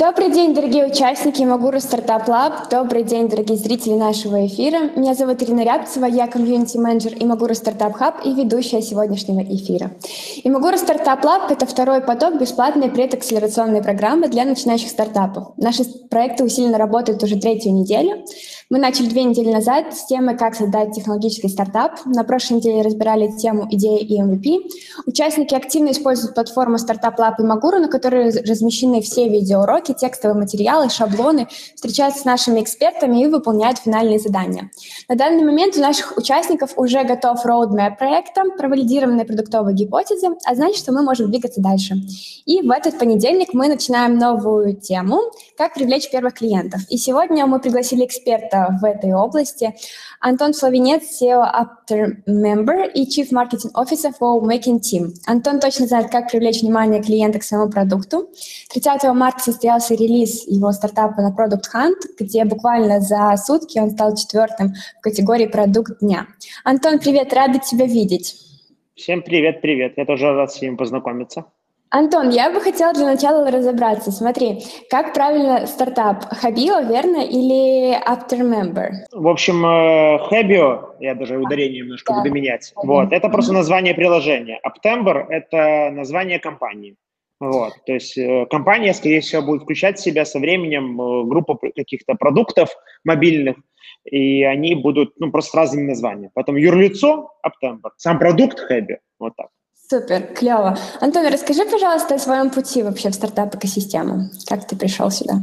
Добрый день, дорогие участники Imaguru Startup Lab. Добрый день, дорогие зрители нашего эфира. Меня зовут Ирина Рябцева, я комьюнити-менеджер Imaguru Startup Hub и ведущая сегодняшнего эфира. Имагуру Стартап Лаб — это второй поток бесплатной предакселерационной программы для начинающих стартапов. Наши проекты усиленно работают уже третью неделю. Мы начали две недели назад с темы «Как создать технологический стартап». На прошлой неделе разбирали тему идеи и MVP. Участники активно используют платформу Startup Lab и Maguru, на которой размещены все видеоуроки, текстовые материалы, шаблоны, встречаются с нашими экспертами и выполняют финальные задания. На данный момент у наших участников уже готов roadmap проекта, провалидированные продуктовые гипотезы, а значит, что мы можем двигаться дальше. И в этот понедельник мы начинаем новую тему «Как привлечь первых клиентов». И сегодня мы пригласили эксперта в этой области. Антон Славенец, SEO After Member и Chief Marketing Officer for Making Team. Антон точно знает, как привлечь внимание клиента к своему продукту. 30 марта состоялся релиз его стартапа на Product Hunt, где буквально за сутки он стал четвертым в категории «Продукт дня». Антон, привет, рада тебя видеть. Всем привет, привет. Я тоже рад с вами познакомиться. Антон, я бы хотела для начала разобраться. Смотри, как правильно стартап? Хабио, верно, или Aftermember? В общем, Хабио, я даже ударение немножко да. буду менять. Вот, это просто название приложения. Aptember – это название компании. Вот, то есть э, компания, скорее всего, будет включать в себя со временем э, группу каких-то продуктов мобильных, и они будут, ну, просто разными названиями. Потом юрлицо – Aptember, сам продукт – Хэби, вот так. Супер, клево. Антон, расскажи, пожалуйста, о своем пути вообще в стартап-экосистему. Как ты пришел сюда?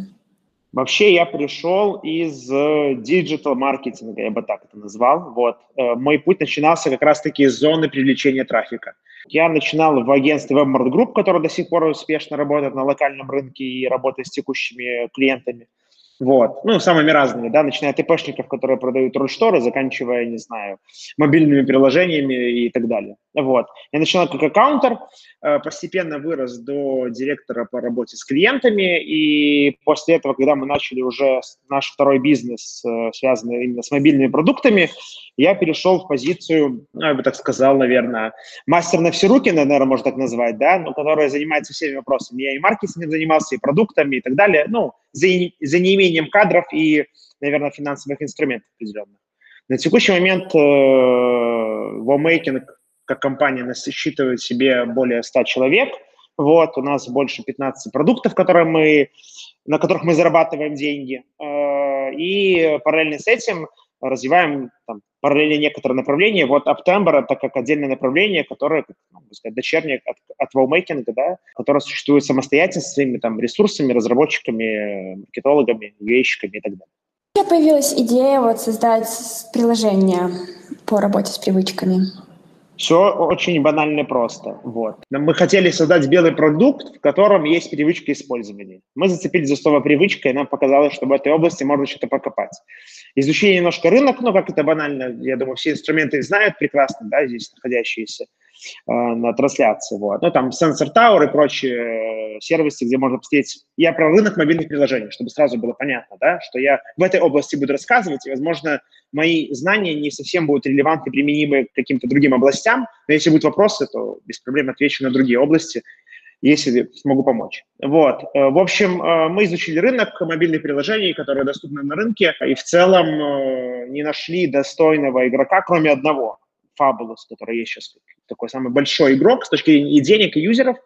Вообще я пришел из диджитал-маркетинга, я бы так это назвал. Вот. Э, мой путь начинался как раз-таки из зоны привлечения трафика. Я начинал в агентстве WebMart Group, которое до сих пор успешно работает на локальном рынке и работает с текущими клиентами. Вот. Ну, самыми разными, да, начиная от ИПшников, которые продают рольшторы, заканчивая, не знаю, мобильными приложениями и так далее. Вот. Я начинал как аккаунтер, э, постепенно вырос до директора по работе с клиентами, и после этого, когда мы начали уже наш второй бизнес, э, связанный именно с мобильными продуктами, я перешел в позицию, ну, я бы так сказал, наверное, мастер на все руки, наверное, можно так назвать, да, но который занимается всеми вопросами. Я и маркетингом занимался, и продуктами, и так далее, ну, за, за неимением кадров и, наверное, финансовых инструментов определенных. На текущий момент э, Wowmaking как компания насчитывает себе более 100 человек. Вот, у нас больше 15 продуктов, которые мы, на которых мы зарабатываем деньги. Э, и параллельно с этим развиваем там, параллельно некоторые направления. Вот Aptember – это как отдельное направление, которое, как, ну, сказать, дочернее от, от Wowmaking, да, которое существует самостоятельно со своими там, ресурсами, разработчиками, маркетологами, ua и так далее. У меня появилась идея вот создать приложение по работе с привычками. Все очень банально и просто. Вот. Мы хотели создать белый продукт, в котором есть привычка использования. Мы зацепились за слово привычка, и нам показалось, что в этой области можно что-то покопать. Изучили немножко рынок, ну, как это банально, я думаю, все инструменты знают прекрасно, да, здесь находящиеся э, на трансляции. Вот. Ну, там Sensor Tower и прочие э, сервисы, где можно посмотреть. Я про рынок мобильных приложений, чтобы сразу было понятно, да, что я в этой области буду рассказывать, и, возможно, мои знания не совсем будут релевантны, применимы к каким-то другим областям, но если будут вопросы, то без проблем отвечу на другие области, если смогу помочь. Вот. Э, в общем, э, мы изучили рынок мобильных приложений, которые доступны на рынке, и в целом э, не нашли достойного игрока, кроме одного, Fabulous, который есть сейчас такой самый большой игрок с точки зрения и денег, и юзеров,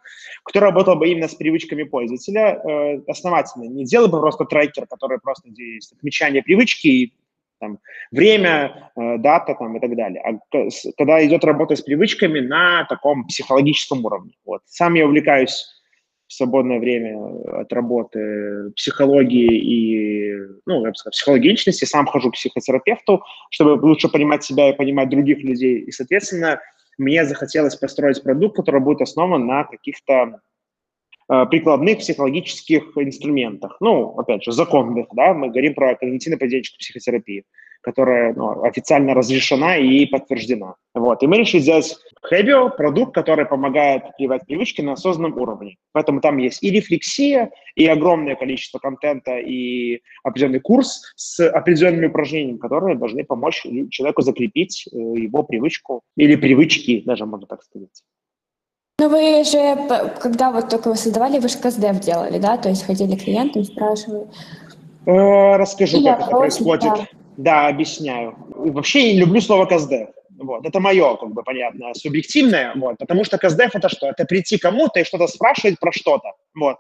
который работал бы именно с привычками пользователя основательно. Не делал бы просто трекер, который просто есть отмечание привычки и там, время, э, дата там, и так далее. А когда идет работа с привычками на таком психологическом уровне. Вот. Сам я увлекаюсь в свободное время от работы психологии и, ну, я бы сказал, психологичности. Сам хожу к психотерапевту, чтобы лучше понимать себя и понимать других людей. И, соответственно, мне захотелось построить продукт, который будет основан на каких-то прикладных психологических инструментах. Ну, опять же, законных, да, мы говорим про когнитивно-поведенческую психотерапию которая ну, официально разрешена и подтверждена. Вот. И мы решили сделать Хэбио, продукт, который помогает прививать привычки на осознанном уровне. Поэтому там есть и рефлексия, и огромное количество контента, и определенный курс с определенными упражнениями, которые должны помочь человеку закрепить э, его привычку или привычки, даже можно так сказать. Но вы же, когда вот только вы создавали, вы же КСДФ делали, да? То есть ходили к клиентам, спрашивали. Э, расскажу, как это происходит. Да. да, объясняю. Вообще я не люблю слово КСДФ. Вот. Это мое, как бы, понятно, субъективное, вот, потому что КСДФ это что? Это прийти кому-то и что-то спрашивать про что-то, вот.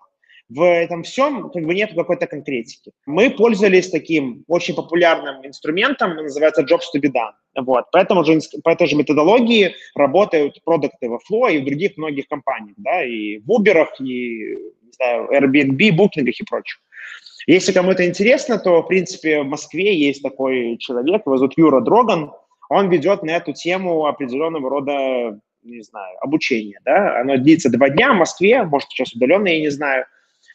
В этом всем как бы нет какой-то конкретики. Мы пользовались таким очень популярным инструментом, называется Jobs to be done. Вот. Поэтому же, по этой же методологии работают продукты во Flow и в других многих компаниях, да, и в Uber, и не знаю, Airbnb, Booking и прочих. Если кому-то интересно, то, в принципе, в Москве есть такой человек, его зовут Юра Дроган, он ведет на эту тему определенного рода, не знаю, обучение, да, оно длится два дня в Москве, может, сейчас удаленно, я не знаю,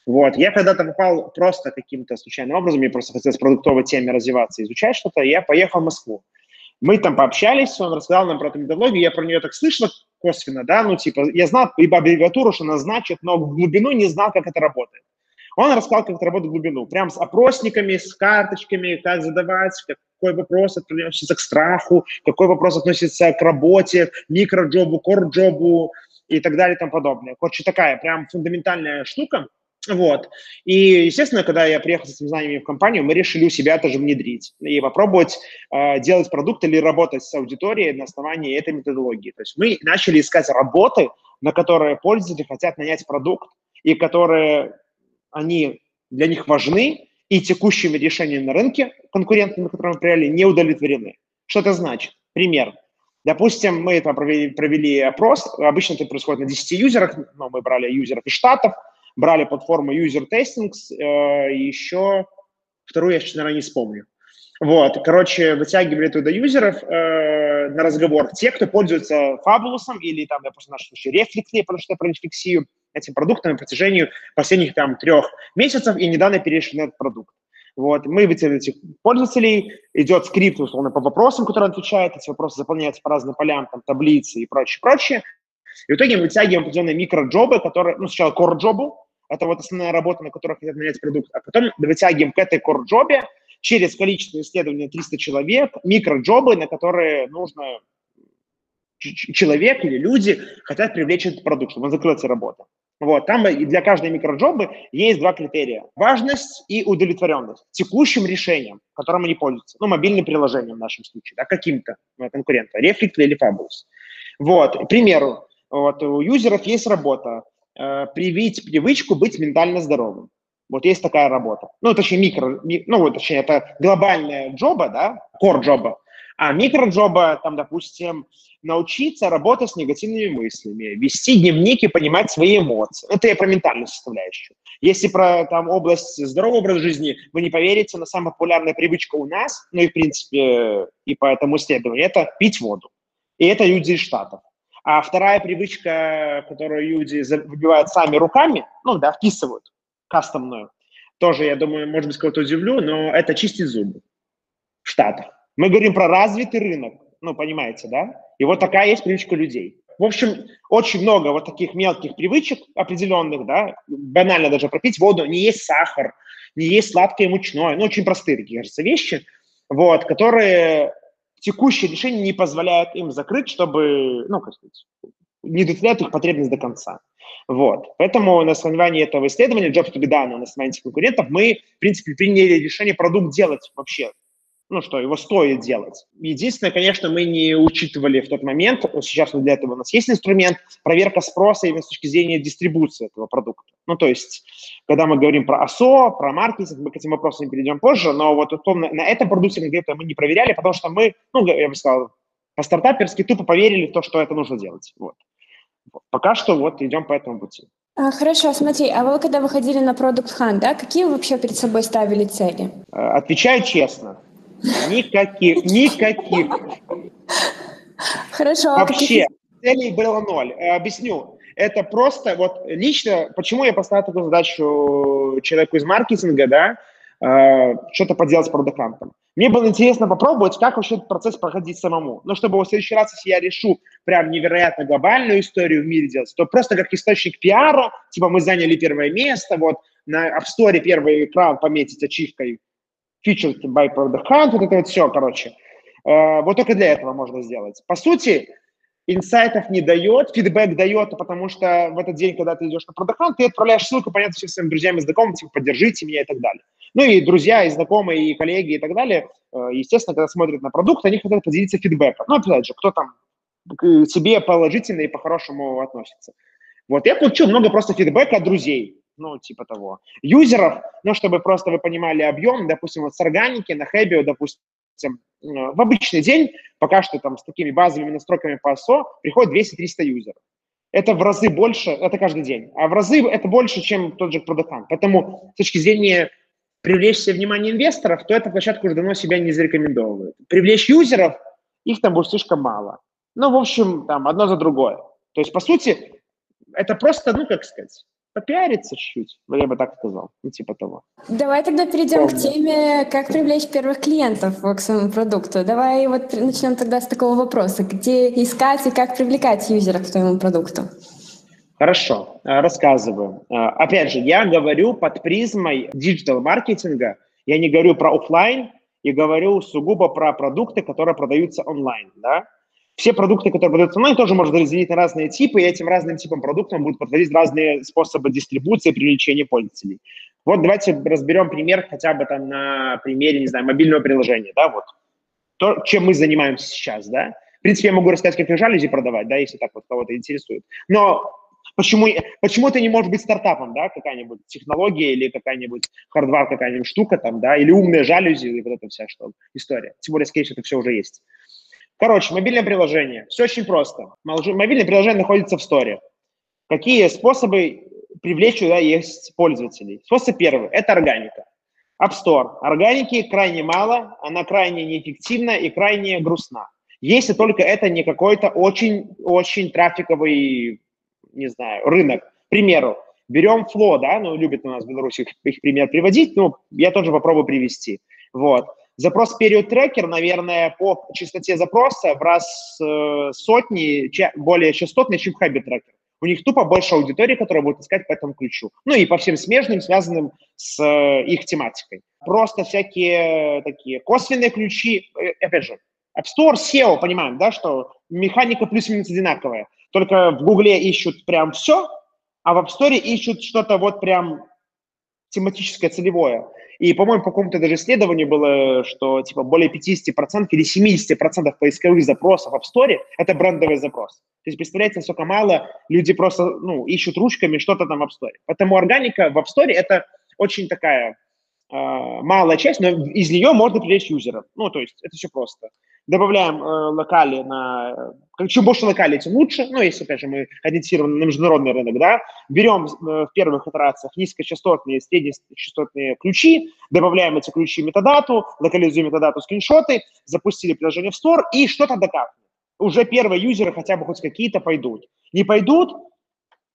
вот. Я когда-то попал просто каким-то случайным образом, я просто хотел с продуктовой теме развиваться, изучать что-то, я поехал в Москву. Мы там пообщались, он рассказал нам про эту методологию, я про нее так слышал косвенно, да, ну, типа, я знал либо аббревиатуру, что она значит, но в глубину не знал, как это работает. Он рассказал, как это работает в глубину, прям с опросниками, с карточками, как задавать, какой вопрос относится к страху, какой вопрос относится к работе, микроджобу, корджобу и так далее и тому подобное. Короче, такая прям фундаментальная штука. Вот. И, естественно, когда я приехал с этими знаниями в компанию, мы решили у себя тоже внедрить и попробовать э, делать продукт или работать с аудиторией на основании этой методологии. То есть мы начали искать работы, на которые пользователи хотят нанять продукт, и которые они для них важны, и текущими решениями на рынке, конкурентными, которые мы проверяли, не удовлетворены. Что это значит? Пример. Допустим, мы это провели, провели опрос, обычно это происходит на 10 юзерах, но мы брали юзеров из Штатов, брали платформу User Testings, э, еще вторую я сейчас, наверное, не вспомню. Вот, короче, вытягивали туда юзеров э, на разговор. Те, кто пользуется Fabulous или там, допустим, в нашем случае Reflectly, потому что я про фиксию этим продуктом на протяжении последних там трех месяцев и недавно перешли на этот продукт. Вот, мы вытягиваем этих пользователей, идет скрипт, условно, по вопросам, которые отвечают, эти вопросы заполняются по разным полям, там, таблицы и прочее, прочее. И в итоге мы вытягиваем определенные микроджобы, которые, ну, сначала core-джобу, это вот основная работа, на которой хотят менять продукт, а потом вытягиваем к этой core-джобе через количество исследований 300 человек микроджобы, на которые нужно человек или люди хотят привлечь этот продукт, чтобы он закрыл эти работы. Вот, там для каждой микроджобы есть два критерия. Важность и удовлетворенность текущим решением, которым они пользуются. Ну, мобильным приложением в нашем случае, да, каким-то ну, конкурентом, Reflect или Fabulous. Вот, к примеру, вот, у юзеров есть работа, э, привить привычку быть ментально здоровым. Вот есть такая работа. Ну, точнее, микро, ми, ну, точнее, это глобальная джоба, да, core джоба. А микроджоба, там, допустим, научиться работать с негативными мыслями, вести дневник и понимать свои эмоции. Это я про ментальную составляющую. Если про там область здорового образа жизни, вы не поверите, на самая популярная привычка у нас, ну и в принципе и по этому исследованию, это пить воду. И это люди из Штатов. А вторая привычка, которую люди выбивают сами руками, ну да, вписывают кастомную, тоже, я думаю, может быть, кого-то удивлю, но это чистить зубы в Штатах. Мы говорим про развитый рынок, ну, понимаете, да? И вот такая есть привычка людей. В общем, очень много вот таких мелких привычек определенных, да, банально даже пропить воду, не есть сахар, не есть сладкое мучное, ну, очень простые такие, кажется, вещи, вот, которые текущие решения не позволяют им закрыть, чтобы, ну, как сказать, не удовлетворяют их потребность до конца. Вот. Поэтому на основании этого исследования Jobs to be done, на основании конкурентов, мы, в принципе, приняли решение продукт делать вообще ну, что его стоит делать. Единственное, конечно, мы не учитывали в тот момент, сейчас для этого у нас есть инструмент, проверка спроса именно с точки зрения дистрибуции этого продукта. Ну, то есть, когда мы говорим про ОСО, про маркетинг, мы к этим вопросам перейдем позже, но вот условно, на этом продукте конкретно мы не проверяли, потому что мы, ну, я бы сказал, по-стартаперски тупо поверили в то, что это нужно делать. Вот. Пока что вот идем по этому пути. А, хорошо, смотри, а вы когда выходили на Product Hunt, да, какие вы вообще перед собой ставили цели? Э, отвечаю честно, Никаких, никаких. Хорошо. А Вообще, целей было ноль. Э, объясню. Это просто, вот лично, почему я поставил такую задачу человеку из маркетинга, да, э, что-то поделать с продуктантом. Мне было интересно попробовать, как вообще этот процесс проходить самому. Но чтобы в следующий раз, если я решу прям невероятно глобальную историю в мире делать, то просто как источник пиара, типа мы заняли первое место, вот на App Store первый экран пометить ачивкой featured by product hunt, вот это вот все, короче. Э, вот только для этого можно сделать. По сути, инсайтов не дает, фидбэк дает, потому что в этот день, когда ты идешь на продакан, ты отправляешь ссылку, понятно, всем своим друзьям и знакомым, типа, поддержите меня и так далее. Ну и друзья, и знакомые, и коллеги и так далее, э, естественно, когда смотрят на продукт, они хотят поделиться фидбэком. Ну, опять же, кто там к тебе положительно и по-хорошему относится. Вот, я получил много просто фидбэка от друзей, ну, типа того. Юзеров, ну, чтобы просто вы понимали объем, допустим, вот с органики на Хэбио, допустим, в обычный день, пока что там с такими базовыми настройками по АСО, приходит 200-300 юзеров. Это в разы больше, это каждый день, а в разы это больше, чем тот же продакан. Поэтому с точки зрения привлечь себе внимание инвесторов, то эта площадка уже давно себя не зарекомендовывает. Привлечь юзеров, их там будет слишком мало. Ну, в общем, там одно за другое. То есть, по сути, это просто, ну, как сказать, попиариться чуть-чуть, я бы так сказал, ну, типа того. Давай тогда перейдем Помню. к теме, как привлечь первых клиентов к своему продукту. Давай вот начнем тогда с такого вопроса. Где искать и как привлекать юзеров к твоему продукту? Хорошо, э, рассказываю. Э, опять же, я говорю под призмой диджитал-маркетинга, я не говорю про офлайн, я говорю сугубо про продукты, которые продаются онлайн, да. Все продукты, которые продаются онлайн, тоже можно разделить на разные типы, и этим разным типам продуктов будут подходить разные способы дистрибуции привлечения пользователей. Вот давайте разберем пример хотя бы там на примере, не знаю, мобильного приложения, да, вот. То, чем мы занимаемся сейчас, да. В принципе, я могу рассказать, как и жалюзи продавать, да, если так вот кого-то интересует. Но Почему, почему это не может быть стартапом, да, какая-нибудь технология или какая-нибудь хардвар, какая-нибудь штука там, да, или умные жалюзи, или вот эта вся что история. Тем более, скорее всего, это все уже есть. Короче, мобильное приложение. Все очень просто. Мобильное приложение находится в сторе. Какие способы привлечь туда есть пользователей? Способ первый – это органика. App Store. Органики крайне мало, она крайне неэффективна и крайне грустна. Если только это не какой-то очень-очень трафиковый не знаю, рынок. К примеру, берем Фло, да, ну, любят у нас в Беларуси их, их пример приводить, ну, я тоже попробую привести. Вот. Запрос период трекер, наверное, по частоте запроса в раз э, сотни, че, более частотный, чем Хабби трекер. У них тупо больше аудитории, которая будет искать по этому ключу. Ну и по всем смежным, связанным с э, их тематикой. Просто всякие такие косвенные ключи, э, опять же, App Store, SEO, понимаем, да, что механика плюс-минус одинаковая. Только в Гугле ищут прям все, а в App Store ищут что-то вот прям тематическое, целевое. И, по-моему, по какому-то даже исследованию было, что типа более 50% или 70% поисковых запросов в App Store – это брендовый запрос. То есть, представляете, насколько мало люди просто ну, ищут ручками что-то там в App Store. Поэтому органика в App Store – это очень такая малая часть, но из нее можно привлечь юзеров. Ну, то есть это все просто добавляем э, локали на... Чем больше локали, тем лучше. Ну, если, опять же, мы ориентированы на международный рынок, да. Берем э, в первых итерациях низкочастотные, среднечастотные ключи, добавляем эти ключи метадату, локализуем метадату скриншоты, запустили приложение в Store и что-то докапнем. Уже первые юзеры хотя бы хоть какие-то пойдут. Не пойдут,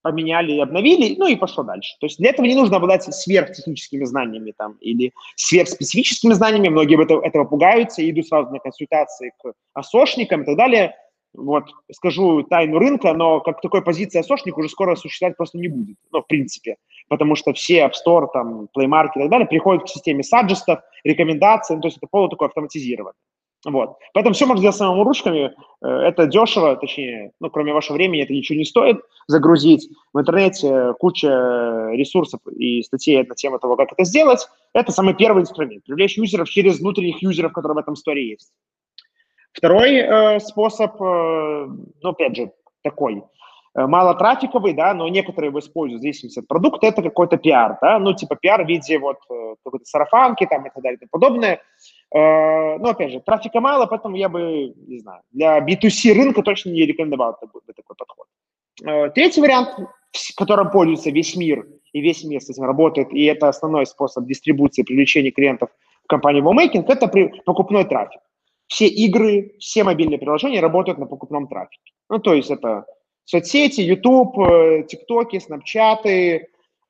поменяли и обновили, ну и пошло дальше. То есть для этого не нужно обладать сверхтехническими знаниями там, или сверхспецифическими знаниями. Многие этого, этого пугаются и идут сразу на консультации к осошникам и так далее. Вот, скажу тайну рынка, но как такой позиции осошник уже скоро существовать просто не будет, ну, в принципе, потому что все App Store, там, Play Market и так далее приходят к системе саджестов, рекомендаций, ну, то есть это полу такое автоматизировано. Вот. Поэтому все можно сделать самому ручками. Э, это дешево, точнее, ну, кроме вашего времени, это ничего не стоит загрузить. В интернете куча ресурсов и статей на тему того, как это сделать. Это самый первый инструмент. Привлечь юзеров через внутренних юзеров, которые в этом сторе есть. Второй э, способ, э, ну, опять же, такой э, малотрафиковый, да, но некоторые его используют в зависимости от продукта, это какой-то пиар, да, ну, типа пиар в виде вот э, какой-то сарафанки там и так далее и тому подобное. Э, ну, опять же, трафика мало, поэтому я бы, не знаю, для B2C рынка точно не рекомендовал такой, такой подход. Третий вариант, которым пользуется весь мир, и весь мир с этим работает, и это основной способ дистрибуции, привлечения клиентов в компанию WoMaking, это покупной трафик. Все игры, все мобильные приложения работают на покупном трафике. Ну, то есть это соцсети, YouTube, э, TikTok, Snapchat,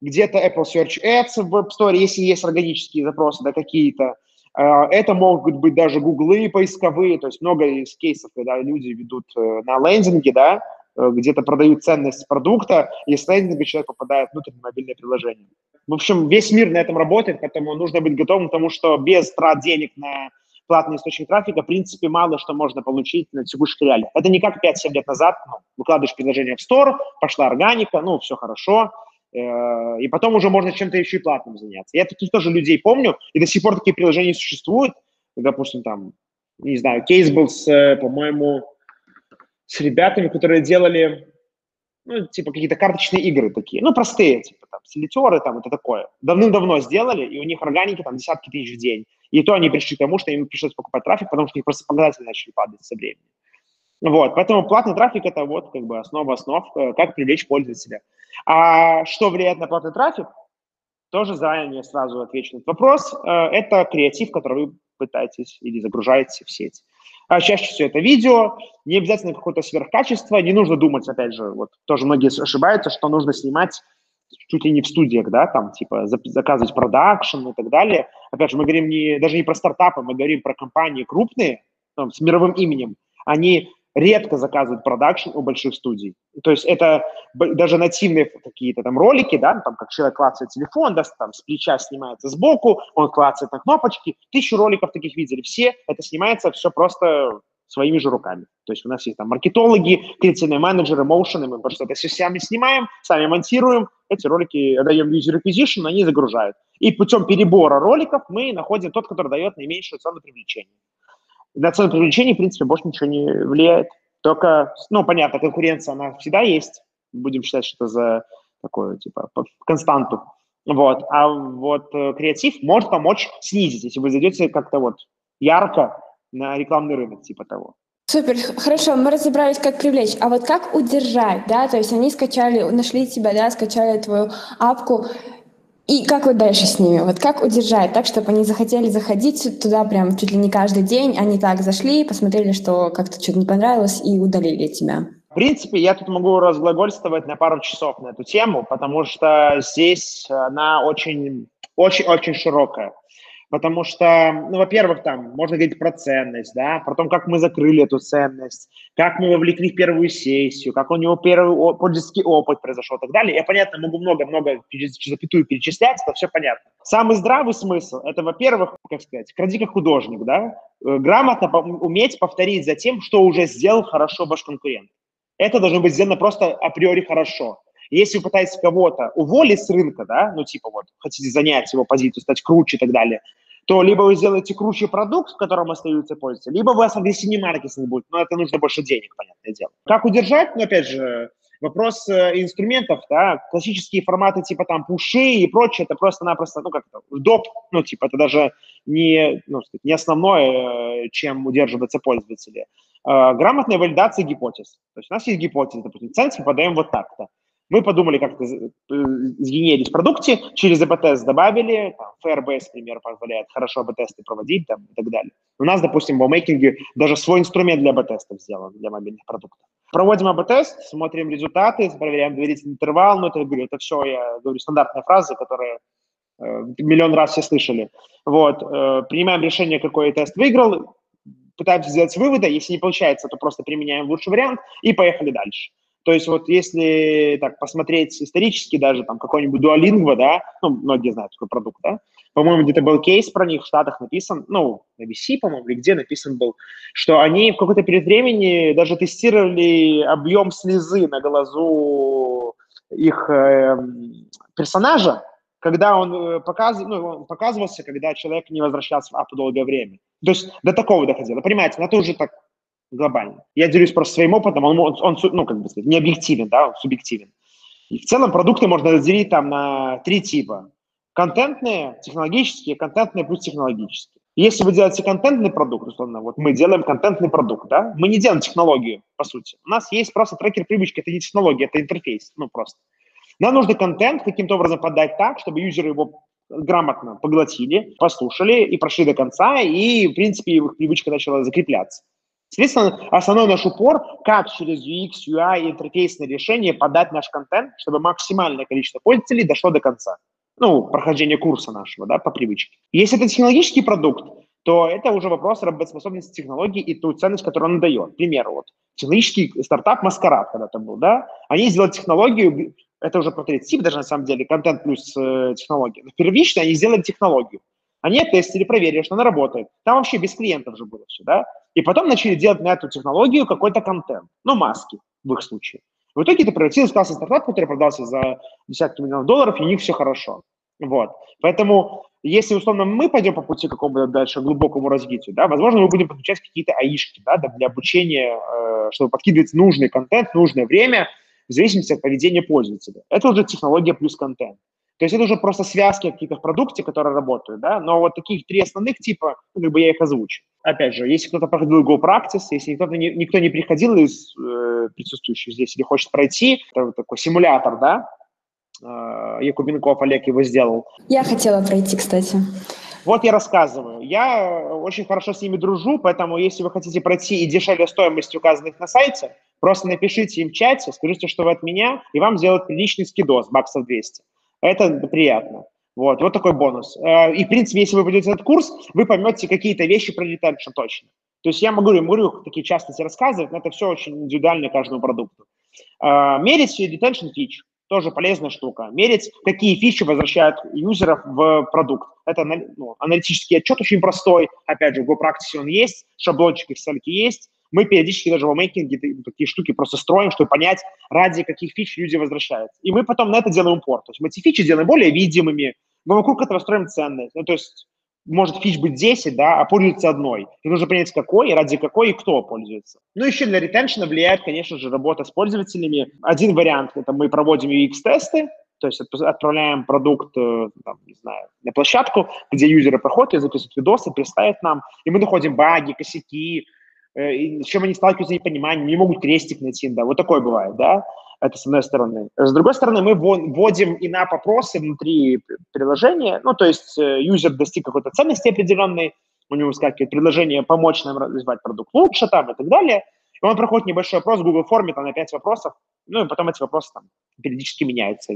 где-то Apple Search Ads в App Store, если есть органические запросы, да, какие-то, а, это могут быть даже гуглы поисковые, то есть много из кейсов, когда люди ведут э, на лендинге, да, э, где-то продают ценность продукта, и с лендинга человек попадает внутрь мобильное приложение. В общем, весь мир на этом работает, поэтому нужно быть готовым к тому, что без трат денег на платный источник трафика, в принципе, мало что можно получить на текущих реалиях. Это не как 5-7 лет назад, ну, выкладываешь приложение в Store, пошла органика, ну, все хорошо, э, и потом уже можно чем-то еще и платным заняться. Я таких тоже людей помню, и до сих пор такие приложения существуют. Допустим, там, не знаю, кейс был с, по-моему, с ребятами, которые делали ну, типа какие-то карточные игры такие, ну, простые, типа там, солитеры, там, это такое. Давным-давно сделали, и у них органики там десятки тысяч в день. И то они пришли к тому, что им пришлось покупать трафик, потому что их просто показатели начали падать со временем. Вот, поэтому платный трафик – это вот как бы основа основ, э, как привлечь пользователя. А что влияет на платный трафик? Тоже заранее сразу отвечу на этот вопрос. Э, это креатив, который вы пытаетесь или загружаете в сеть. А чаще всего это видео, не обязательно какое-то сверхкачество, не нужно думать, опять же, вот тоже многие ошибаются, что нужно снимать чуть ли не в студиях, да, там, типа, заказывать продакшн и так далее. Опять же, мы говорим не, даже не про стартапы, мы говорим про компании крупные, там, с мировым именем. Они редко заказывают продакшн у больших студий. То есть это даже нативные какие-то там ролики, да, там как человек клацает телефон, да, там с плеча снимается сбоку, он клацает на кнопочки. Тысячу роликов таких видели все. Это снимается все просто своими же руками. То есть у нас есть там маркетологи, креативные менеджеры, моушены, мы просто это все сами снимаем, сами монтируем, эти ролики даем user acquisition, они загружают. И путем перебора роликов мы находим тот, который дает наименьшую цену привлечения. На цену привлечения, в принципе, больше ничего не влияет. Только, ну, понятно, конкуренция, она всегда есть. Будем считать, что это за такую, типа, константу. Вот. А вот э, креатив может помочь снизить, если вы зайдете как-то вот ярко на рекламный рынок, типа того. Супер, хорошо, мы разобрались, как привлечь. А вот как удержать, да, то есть они скачали, нашли тебя, да, скачали твою апку, и как вот дальше с ними? Вот как удержать так, чтобы они захотели заходить туда прям чуть ли не каждый день, они так зашли, посмотрели, что как-то что-то не понравилось и удалили тебя? В принципе, я тут могу разглагольствовать на пару часов на эту тему, потому что здесь она очень, очень, очень широкая. Потому что, ну, во-первых, там можно говорить про ценность, да, про то, как мы закрыли эту ценность, как мы вовлекли в первую сессию, как у него первый пользовательский опыт произошел и так далее. Я, понятно, могу много-много запятую перечислять, это все понятно. Самый здравый смысл – это, во-первых, как сказать, кради как художник, да, э, грамотно уметь повторить за тем, что уже сделал хорошо ваш конкурент. Это должно быть сделано просто априори хорошо. Если вы пытаетесь кого-то уволить с рынка, да, ну типа вот хотите занять его позицию, стать круче и так далее, то либо вы сделаете круче продукт, в котором остаются пользователи, либо у вас агрессивнее маркетинг будет, но это нужно больше денег, понятное дело. Как удержать? Ну, опять же, вопрос э, инструментов, да, классические форматы типа там пуши и прочее, это просто-напросто, ну, как-то доп, ну, типа, это даже не, ну, сказать, не основное, э, чем удерживаются пользователи. Э, грамотная валидация гипотез. То есть у нас есть гипотеза, допустим, мы подаем вот так-то. Мы подумали, как это сгенерить в продукте, через АБ-тест добавили, там, Firebase, например, позволяет хорошо АБ-тесты проводить там, и так далее. У нас, допустим, в OMaking даже свой инструмент для АБ-тестов сделан, для мобильных продуктов. Проводим АБ-тест, смотрим результаты, проверяем доверительный интервал, ну, это, говорю, это все, я говорю, стандартные фразы, которые э, миллион раз все слышали. Вот, э, принимаем решение, какой тест выиграл, пытаемся сделать выводы, если не получается, то просто применяем лучший вариант и поехали дальше. То есть вот если так посмотреть исторически даже там какой-нибудь Duolingo, да, ну, многие знают такой продукт, да, по-моему, где-то был кейс про них в Штатах написан, ну, на VC, по-моему, или где написан был, что они в какой-то период времени даже тестировали объем слезы на глазу их э, персонажа, когда он, э, показыв, ну, он показывался, когда человек не возвращался в апу долгое время. То есть до такого доходило. Понимаете, ну, это уже так глобально. Я делюсь просто своим опытом, он, он, он ну, как бы сказать, не объективен, да, он субъективен. И в целом продукты можно разделить там на три типа. Контентные, технологические, контентные плюс технологические. Если вы делаете контентный продукт, условно, вот мы делаем контентный продукт, да, мы не делаем технологию, по сути. У нас есть просто трекер привычки, это не технология, это интерфейс, ну просто. Нам нужно контент каким-то образом подать так, чтобы юзеры его грамотно поглотили, послушали и прошли до конца, и, в принципе, их привычка начала закрепляться. Соответственно, основной наш упор, как через UX, UI и интерфейсное решение подать наш контент, чтобы максимальное количество пользователей дошло до конца. Ну, прохождение курса нашего, да, по привычке. Если это технологический продукт, то это уже вопрос работоспособности технологии и ту ценность, которую он дает. К примеру, вот, технологический стартап Маскарад когда-то был, да, они сделали технологию, это уже про третий тип даже на самом деле, контент плюс э, технология. Но первично они сделали технологию. Они оттестили, проверили, что она работает. Там вообще без клиентов же было все, да? И потом начали делать на эту технологию какой-то контент, ну, маски в их случае. В итоге это превратилось в классный стартап, который продался за десятки миллионов долларов, и у них все хорошо. Вот. Поэтому, если, условно, мы пойдем по пути какому-то дальше глубокому развитию, да, возможно, мы будем подключать какие-то аишки, да, для обучения, э, чтобы подкидывать нужный контент, нужное время, в зависимости от поведения пользователя. Это уже технология плюс контент. То есть это уже просто связки какие-то в продукте, которые работают, да, но вот таких три основных типа, ну, как бы я их озвучу. Опять же, если кто-то проходил Go Practice, если кто-то не, никто не приходил из э, присутствующих здесь или хочет пройти, это такой симулятор, да, э, Якубенков Олег его сделал. Я хотела пройти, кстати. Вот я рассказываю. Я очень хорошо с ними дружу, поэтому если вы хотите пройти и дешевле стоимости указанных на сайте, просто напишите им в чате, скажите, что вы от меня, и вам сделают приличный скидос, баксов 200. Это приятно. Вот, вот такой бонус. Э, и, в принципе, если вы пойдете этот курс, вы поймете какие-то вещи про ретеншн точно. То есть я могу, могу такие частности рассказывать, но это все очень индивидуально каждому продукту. Э, мерить ретеншн фич тоже полезная штука. Мерить, какие фичи возвращают юзеров в продукт. Это ну, аналитический отчет очень простой. Опять же, в GoPractice он есть, шаблончик Excel есть. Мы периодически даже в мейкинге такие штуки просто строим, чтобы понять, ради каких фич люди возвращаются. И мы потом на это делаем упор. То есть мы эти фичи делаем более видимыми, мы вокруг этого строим ценность. Ну, то есть может фич быть 10, да, а пользуется одной. И нужно понять, какой, ради какой и кто пользуется. Ну, еще для ретеншена влияет, конечно же, работа с пользователями. Один вариант – это мы проводим UX-тесты, то есть отправляем продукт, э, там, не знаю, на площадку, где юзеры проходят, и записывают видосы, представят нам, и мы находим баги, косяки, с чем они сталкиваются непониманием, не могут крестик найти, да, вот такое бывает, да, это с одной стороны. С другой стороны, мы вводим и на попросы внутри приложения, ну, то есть э, юзер достиг какой-то ценности определенной, у него выскакивает предложение помочь нам развивать продукт лучше там и так далее, и он проходит небольшой опрос в Google форме, там на 5 вопросов, ну, и потом эти вопросы там периодически меняются.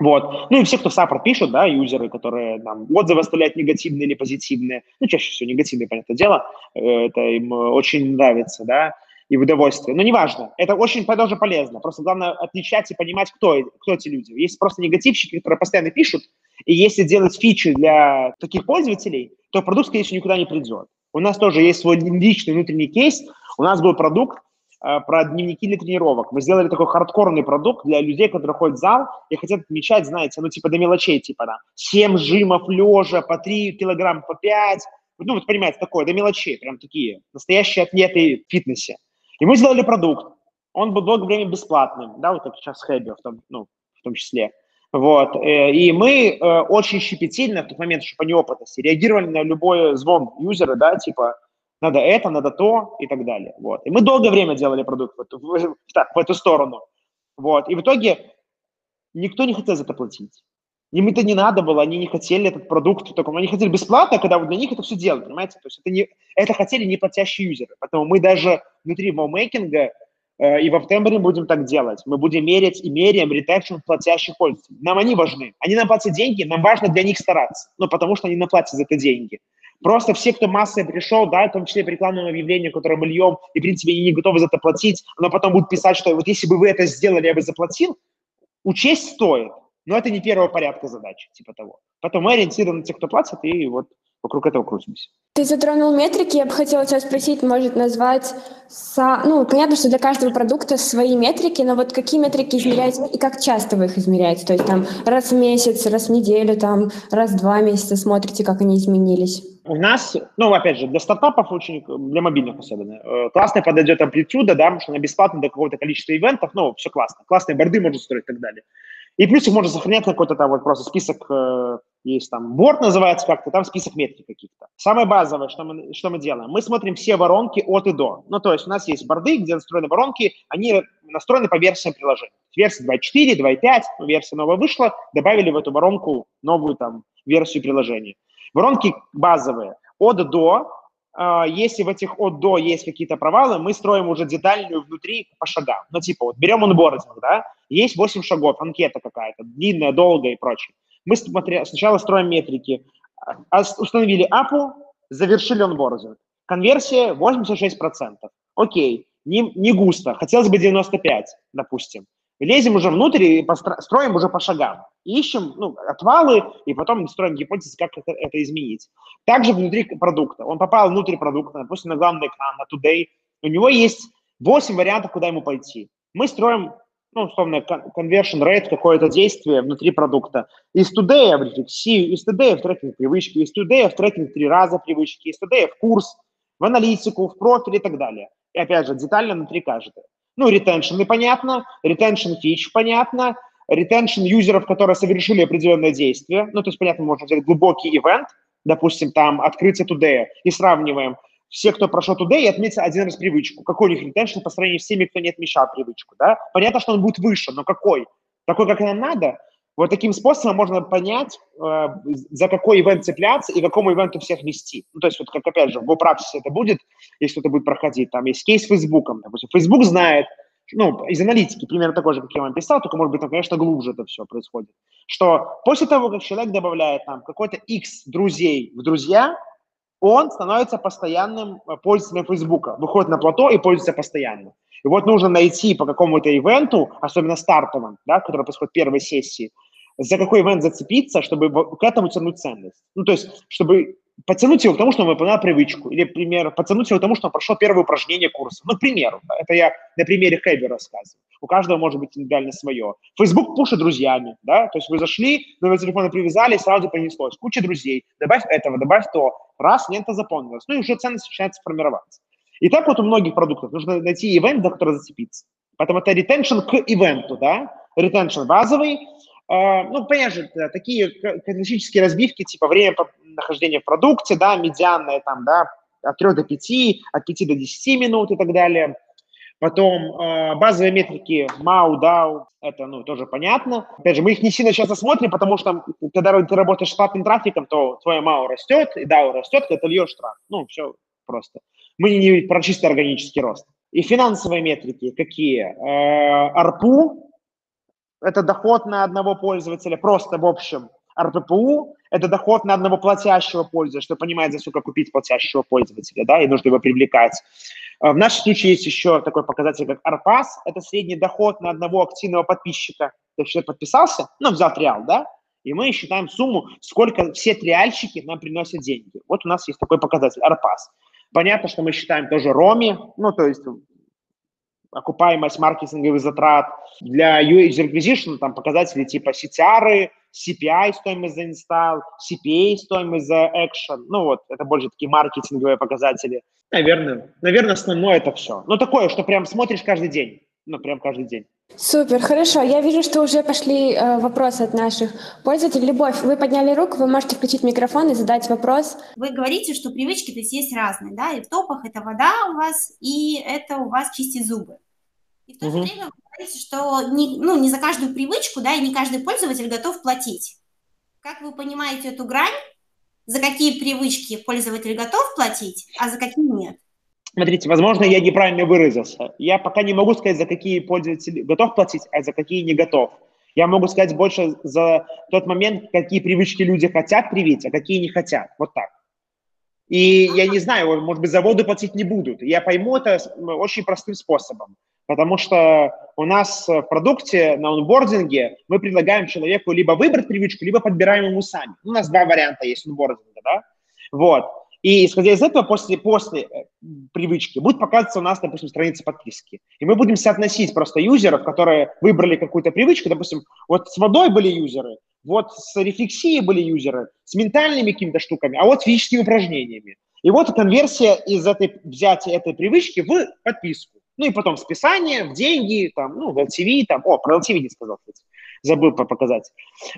Вот. Ну и все, кто саппорт пишут, да, юзеры, которые нам отзывы оставляют негативные или позитивные, ну, чаще всего негативные, понятное дело, э, это им очень нравится, да, и в удовольствие. Но неважно, это очень тоже полезно. Просто главное отличать и понимать, кто, кто эти люди. Есть просто негативщики, которые постоянно пишут, и если делать фичи для таких пользователей, то продукт, скорее всего, никуда не придет. У нас тоже есть свой личный внутренний кейс. У нас был продукт, Э, про дневники для тренировок. Мы сделали такой хардкорный продукт для людей, которые ходят в зал и хотят отмечать, знаете, ну, типа до мелочей, типа, да, 7 жимов лежа, по 3 килограмма, по 5, ну, вот понимаете, такое, до мелочей, прям такие, настоящие атлеты в фитнесе. И мы сделали продукт. Он был долгое время бесплатным, да, вот как сейчас Хэби, в том, ну, в том числе. Вот, э, и мы э, очень щепетильно в тот момент, еще по неопытности, реагировали на любой звон юзера, да, типа, надо это, надо то и так далее. Вот. И мы долгое время делали продукт в эту, в, так, в эту сторону. Вот. И в итоге никто не хотел за это платить. Им это не надо было, они не хотели этот продукт, только они хотели бесплатно, когда вот для них это все делают, понимаете? То есть это, не, это хотели не платящие юзеры. Поэтому мы даже внутри Wowmaking а э, и в Аптембере будем так делать. Мы будем мерить и меряем retention платящих пользователей. Нам они важны. Они нам платят деньги, нам важно для них стараться. Ну, потому что они нам платят за это деньги. Просто все, кто массой пришел, да, в том числе по рекламным объявлениям, которые мы льем, и, в принципе, они не готовы за это платить, но потом будут писать, что вот если бы вы это сделали, я бы заплатил, учесть стоит. Но это не первого порядка задача, типа того. Поэтому мы ориентированы на тех, кто платит, и вот вокруг этого крутимся. Ты затронул метрики, я бы хотела тебя спросить, может назвать, со... ну, понятно, что для каждого продукта свои метрики, но вот какие метрики измеряете и как часто вы их измеряете? То есть там раз в месяц, раз в неделю, там раз в два месяца смотрите, как они изменились? У нас, ну, опять же, для стартапов очень, для мобильных особенно, э, классно подойдет амплитуда, да, потому что она бесплатна до какого-то количества ивентов, ну, все классно. Классные борды можно строить и так далее. И плюс их можно сохранять на какой-то там вот просто список, э, есть там борт называется как-то, там список метрик каких-то. Самое базовое, что мы, что мы делаем, мы смотрим все воронки от и до. Ну, то есть у нас есть борды, где настроены воронки, они настроены по версиям приложения. Версия 2.4, 2.5, ну, версия новая вышла, добавили в эту воронку новую там версию приложения. Воронки базовые. От до, э, если в этих от до есть какие-то провалы, мы строим уже детальную внутри по шагам. Ну, типа, вот берем онбординг, да, есть 8 шагов, анкета какая-то, длинная, долгая и прочее. Мы смотря, сначала строим метрики, а, установили апу, завершили онбординг. Конверсия 86%. Окей, не, не густо, хотелось бы 95, допустим. Лезем уже внутрь и строим уже по шагам. Ищем ну, отвалы, и потом строим гипотезы, как это, это изменить. Также внутри продукта. Он попал внутрь продукта, допустим, на главный экран, на Today. У него есть 8 вариантов, куда ему пойти. Мы строим, ну, условно, conversion rate, какое-то действие внутри продукта. Из Today в рефлексию, из Today в трекинг привычки, из Today в трекинг три раза привычки, из Today в курс, в аналитику, в профиль и так далее. И опять же, детально внутри каждого. Ну, retention непонятно, retention фич понятно, retention юзеров, которые совершили определенное действие. Ну, то есть, понятно, можно взять глубокий ивент, допустим, там, открытие today, и сравниваем все, кто прошел today, и отметил один раз привычку. Какой у них retention по сравнению с теми, кто не отмечал привычку, да? Понятно, что он будет выше, но какой? Такой, как нам надо? Вот таким способом можно понять, э, за какой ивент цепляться и какому ивенту всех вести. Ну, то есть, вот как, опять же, в GoPractice это будет, если кто-то будет проходить, там есть кейс с Фейсбуком, допустим. Facebook знает, ну, из аналитики, примерно такой же, как я вам писал, только, может быть, там, конечно, глубже это все происходит, что после того, как человек добавляет там какой-то X друзей в друзья, он становится постоянным э, пользователем Фейсбука, выходит на плато и пользуется постоянно. И вот нужно найти по какому-то ивенту, особенно стартовым, да, который происходит в первой сессии, за какой ивент зацепиться, чтобы к этому тянуть ценность. Ну, то есть, чтобы потянуть его к тому, что он выполнял привычку, или, например, потянуть его к тому, что он прошел первое упражнение курса. Ну, к примеру, это я на примере Хэби рассказываю. У каждого может быть индивидуально свое. Facebook пушит друзьями, да, то есть вы зашли, номер телефона привязали, сразу понеслось. Куча друзей, добавь этого, добавь то. Раз, лента заполнилась. Ну и уже ценность начинается формироваться. И так вот у многих продуктов нужно найти ивент, за который зацепиться. Поэтому это retention к ивенту, да, retention базовый, ну, понятно же, такие классические разбивки, типа время нахождения в продукте, да, медианное там, да, от 3 до 5, от 5 до 10 минут и так далее. Потом э, базовые метрики MAU, DAO, это, ну, тоже понятно. Опять же, мы их не сильно сейчас осмотрим, потому что когда ты работаешь с платным трафиком, то твое MAU растет, и DAO растет, когда ты льешь трафик. Ну, все просто. Мы не про чисто органический рост. И финансовые метрики какие? Э, ARPU, это доход на одного пользователя, просто в общем. РППУ – это доход на одного платящего пользователя, что понимает, за сколько купить платящего пользователя, да, и нужно его привлекать. А в нашем случае есть еще такой показатель, как ARPAS, это средний доход на одного активного подписчика. То есть человек подписался, ну, взял триал, да, и мы считаем сумму, сколько все триальщики нам приносят деньги. Вот у нас есть такой показатель, ARPAS. Понятно, что мы считаем тоже ROMI, ну, то есть окупаемость маркетинговых затрат. Для user acquisition там показатели типа CTR, CPI, стоимость за install, CPA, стоимость за action. Ну вот, это больше такие маркетинговые показатели. Наверное, наверное, основное это все. Ну такое, что прям смотришь каждый день. Ну, прям каждый день. Супер, хорошо. Я вижу, что уже пошли э, вопросы от наших пользователей. Любовь, вы подняли руку, вы можете включить микрофон и задать вопрос. Вы говорите, что привычки то есть, есть разные, да, и в топах это вода у вас, и это у вас чистить зубы. И в то же угу. время вы говорите, что не, ну, не за каждую привычку, да, и не каждый пользователь готов платить. Как вы понимаете эту грань, за какие привычки пользователь готов платить, а за какие нет? Смотрите, возможно, я неправильно выразился. Я пока не могу сказать, за какие пользователи готов платить, а за какие не готов. Я могу сказать больше за тот момент, какие привычки люди хотят привить, а какие не хотят. Вот так. И я не знаю, может быть, заводы платить не будут. Я пойму это очень простым способом. Потому что у нас в продукте на онбординге мы предлагаем человеку либо выбрать привычку, либо подбираем ему сами. У нас два варианта есть онбординга, да? Вот. И исходя из этого, после, после э, привычки будет показываться у нас, допустим, страница подписки. И мы будем соотносить просто юзеров, которые выбрали какую-то привычку. Допустим, вот с водой были юзеры, вот с рефлексией были юзеры, с ментальными какими-то штуками, а вот с физическими упражнениями. И вот конверсия из этой взятия этой привычки в подписку. Ну и потом списание в деньги, там, ну, в LTV, там, о, про LTV не сказал, кстати забыл показать.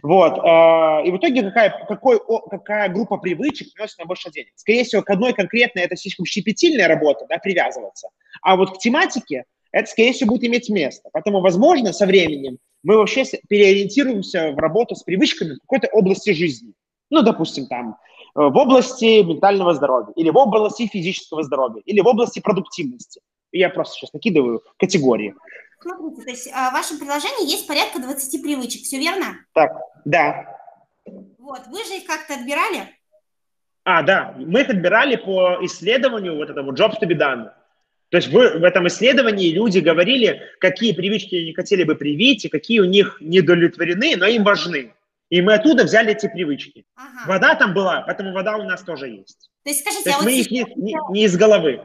Вот. Э, и в итоге какая, какой, какая группа привычек приносит нам больше денег? Скорее всего, к одной конкретной это слишком щепетильная работа, да, привязываться. А вот к тематике это, скорее всего, будет иметь место. Поэтому, возможно, со временем мы вообще переориентируемся в работу с привычками в какой-то области жизни. Ну, допустим, там, э, в области ментального здоровья, или в области физического здоровья, или в области продуктивности. Я просто сейчас накидываю категории. Смотрите, то есть а, в вашем приложении есть порядка 20 привычек, все верно? Так, да. Вот, вы же их как-то отбирали? А, да, мы их отбирали по исследованию вот этого Jobs to be done. То есть вы, в этом исследовании люди говорили, какие привычки они хотели бы привить и какие у них недовлетворены, но им важны. И мы оттуда взяли эти привычки. Ага. Вода там была, поэтому вода у нас тоже есть. То есть, скажите, то есть а мы вот их не, не, не из головы.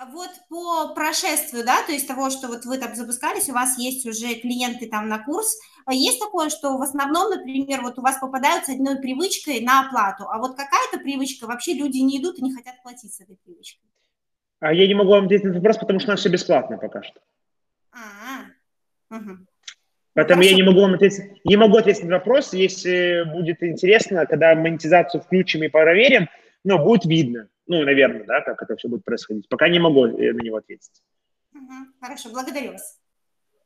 А вот по прошествию, да, то есть того, что вот вы там запускались, у вас есть уже клиенты там на курс, а есть такое, что в основном, например, вот у вас попадаются одной привычкой на оплату, а вот какая-то привычка, вообще люди не идут и не хотят платить с этой привычкой? А я не могу вам ответить на этот вопрос, потому что у нас все бесплатно пока что. А, угу. Поэтому Хорошо. я не могу вам ответить, не могу ответить на вопрос. Если будет интересно, когда монетизацию включим и проверим, но будет видно. Ну, наверное, да, как это все будет происходить. Пока не могу э, на него ответить. Угу. Хорошо, благодарю вас.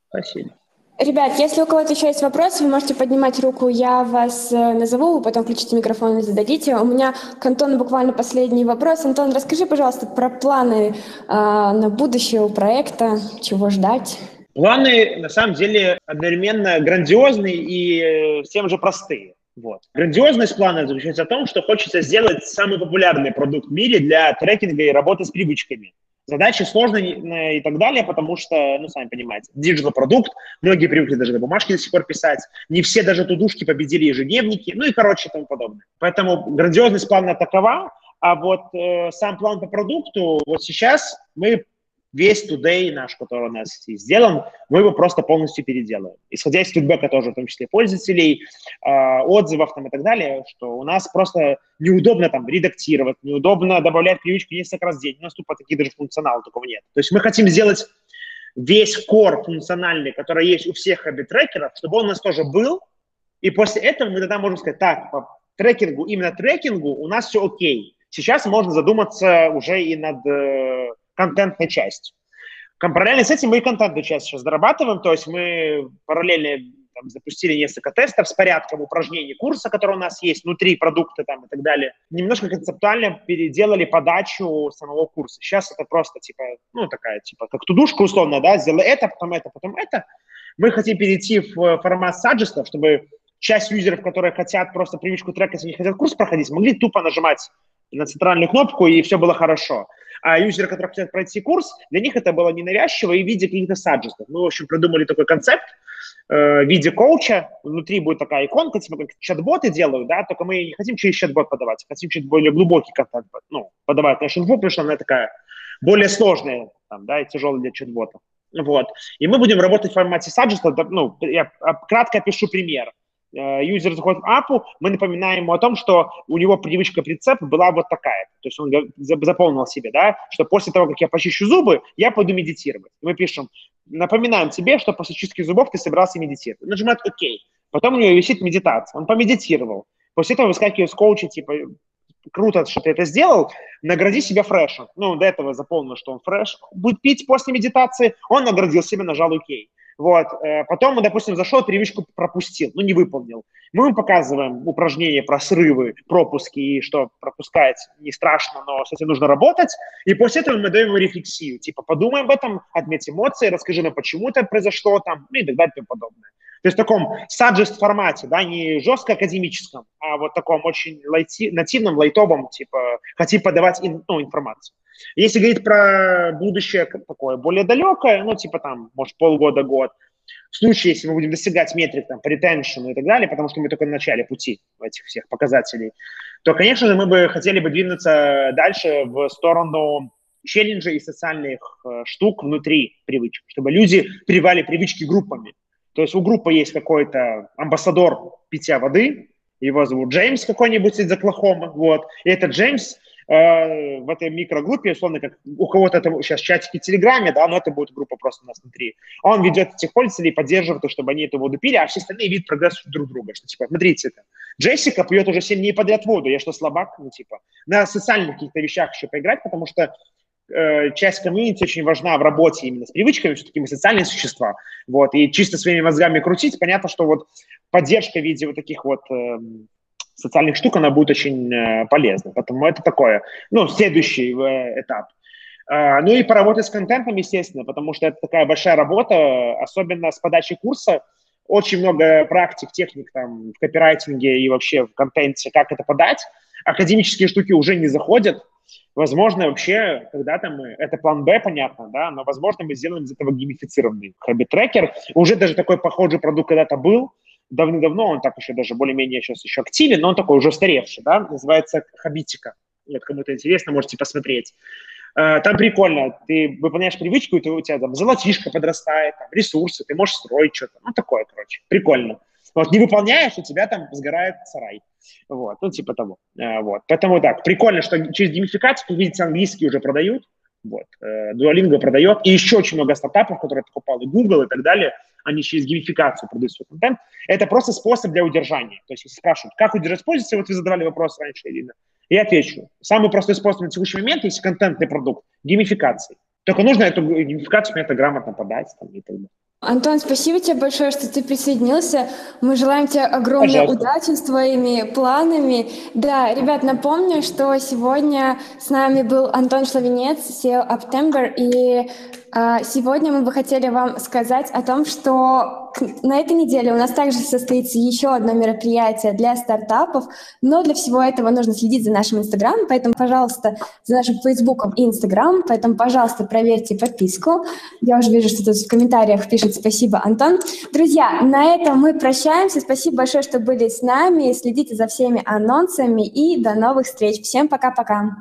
Спасибо. Ребят, если у кого-то еще есть вопросы, вы можете поднимать руку, я вас э, назову, вы потом включите микрофон и зададите. У меня к Антону буквально последний вопрос. Антон, расскажи, пожалуйста, про планы э, на будущее у проекта, чего ждать? Планы, на самом деле, одновременно грандиозные и э, всем же простые. Вот. Грандиозность плана заключается в том, что хочется сделать самый популярный продукт в мире для трекинга и работы с привычками. Задачи сложные и так далее, потому что, ну, сами понимаете, digital продукт, многие привыкли даже на бумажке до сих пор писать, не все даже тудушки победили ежедневники, ну и короче и тому подобное. Поэтому грандиозность плана такова, а вот э, сам план по продукту, вот сейчас мы весь today наш, который у нас сделан, мы его просто полностью переделаем. Исходя из фидбэка тоже, в том числе пользователей, э, отзывов там и так далее, что у нас просто неудобно там редактировать, неудобно добавлять привычку несколько раз в день. У нас тупо таких даже функционалов такого нет. То есть мы хотим сделать весь кор функциональный, который есть у всех хэббит-трекеров, чтобы он у нас тоже был, и после этого мы тогда можем сказать, так, по трекингу, именно трекингу у нас все окей. Сейчас можно задуматься уже и над э, контентной частью. Параллельно с этим мы и контентную часть сейчас дорабатываем, то есть мы параллельно там, запустили несколько тестов с порядком упражнений курса, который у нас есть, внутри продукта там и так далее. Немножко концептуально переделали подачу самого курса. Сейчас это просто типа, ну такая типа, как тудушка условно, да, сделай это, потом это, потом это. Мы хотим перейти в формат саджестов, чтобы часть юзеров, которые хотят просто привычку трекать, не хотят курс проходить, могли тупо нажимать на центральную кнопку, и все было хорошо а юзеры, которые хотят пройти курс, для них это было ненавязчиво и в виде каких-то саджестов. Мы, в общем, придумали такой концепт э, в виде коуча. Внутри будет такая иконка, типа как чат-боты делают, да, только мы не хотим через чат-бот подавать, хотим чуть более глубокий контент, ну, подавать нашу инфу, потому что она такая более сложная, там, да, и тяжелая для чат-бота. Вот. И мы будем работать в формате саджеста. Ну, я кратко опишу пример. Э, юзер заходит в апу, мы напоминаем ему о том, что у него привычка прицеп была вот такая. То есть он заполнил себе, да, что после того, как я почищу зубы, я пойду медитировать. Мы пишем, напоминаем тебе, что после чистки зубов ты собирался медитировать. Нажимает ОК. Потом у него висит медитация. Он помедитировал. После этого выскакивает с коуча, типа, круто, что ты это сделал, награди себя фрешем. Ну, до этого заполнил, что он фреш будет пить после медитации, он наградил себя, нажал ОК. Вот. Э, потом допустим, зашел, привычку пропустил, ну, не выполнил. Мы ему показываем упражнения про срывы, пропуски, и что пропускать не страшно, но с этим нужно работать. И после этого мы даем ему рефлексию. Типа, подумай об этом, отметь эмоции, расскажи нам, почему это произошло там, ну и так далее и тому подобное. То есть в таком suggest формате, да, не жестко академическом, а вот таком очень лайти, нативном, лайтовом, типа, хотим подавать ин, ну, информацию. Если говорить про будущее такое более далекое, ну, типа там, может, полгода-год, в случае, если мы будем достигать метрик там, по и так далее, потому что мы только в начале пути этих всех показателей, то, конечно же, мы бы хотели бы двинуться дальше в сторону челленджей и социальных э, штук внутри привычек, чтобы люди привали привычки группами. То есть у группы есть какой-то амбассадор питья воды, его зовут Джеймс какой-нибудь из Оклахомы, вот, и этот Джеймс Э, в этой микрогруппе, условно, как у кого-то это сейчас чатики в Телеграме, да, но это будет группа просто у нас внутри. Он ведет этих пользователей, поддерживает то, чтобы они эту воду пили, а все остальные видят прогресс друг друга, что типа, смотрите, это, Джессика пьет уже 7 дней подряд воду, я что, слабак? Ну, типа, на социальных каких-то вещах еще поиграть, потому что часть комьюнити очень важна в работе именно с привычками, все-таки мы социальные существа, вот, и чисто своими мозгами крутить, понятно, что вот поддержка в виде вот таких вот э, социальных штук, она будет очень э, полезна. Поэтому это такое, ну, следующий э, этап. Э, ну и поработать с контентом, естественно, потому что это такая большая работа, особенно с подачей курса. Очень много практик, техник там в копирайтинге и вообще в контенте, как это подать. Академические штуки уже не заходят. Возможно, вообще, когда-то мы, это план Б, понятно, да, но, возможно, мы сделаем из этого геймифицированный habit-tracker. Уже даже такой похожий продукт когда-то был, давно-давно, он так еще даже более-менее сейчас еще активен, но он такой уже устаревший, да, называется Хабитика. Вот кому-то интересно, можете посмотреть. Э, там прикольно, ты выполняешь привычку, и у тебя там золотишко подрастает, там, ресурсы, ты можешь строить что-то, ну, такое, короче, прикольно. Вот, не выполняешь, у тебя там сгорает сарай. Вот, ну, типа того. Э, вот, поэтому так, прикольно, что через геймификацию, как видите, английский уже продают, вот, э, Duolingo продает, и еще очень много стартапов, которые покупал и Google и так далее, они через геймификацию продают свой контент. Это просто способ для удержания. То есть, если спрашивают, как удержать пользователя, вот вы задавали вопрос раньше, Ирина, я отвечу. Самый простой способ на текущий момент, если контентный продукт, геймификации. Только нужно эту геймификацию это грамотно подать там, и так далее. Антон, спасибо тебе большое, что ты присоединился. Мы желаем тебе огромной Пожалуйста. удачи с твоими планами. Да, ребят, напомню, что сегодня с нами был Антон Шловенец, SEO Uptember, и а, сегодня мы бы хотели вам сказать о том, что на этой неделе у нас также состоится еще одно мероприятие для стартапов, но для всего этого нужно следить за нашим Инстаграмом, поэтому, пожалуйста, за нашим Фейсбуком и Инстаграм, поэтому, пожалуйста, проверьте подписку. Я уже вижу, что тут в комментариях пишет спасибо, Антон. Друзья, на этом мы прощаемся. Спасибо большое, что были с нами. Следите за всеми анонсами и до новых встреч. Всем пока-пока.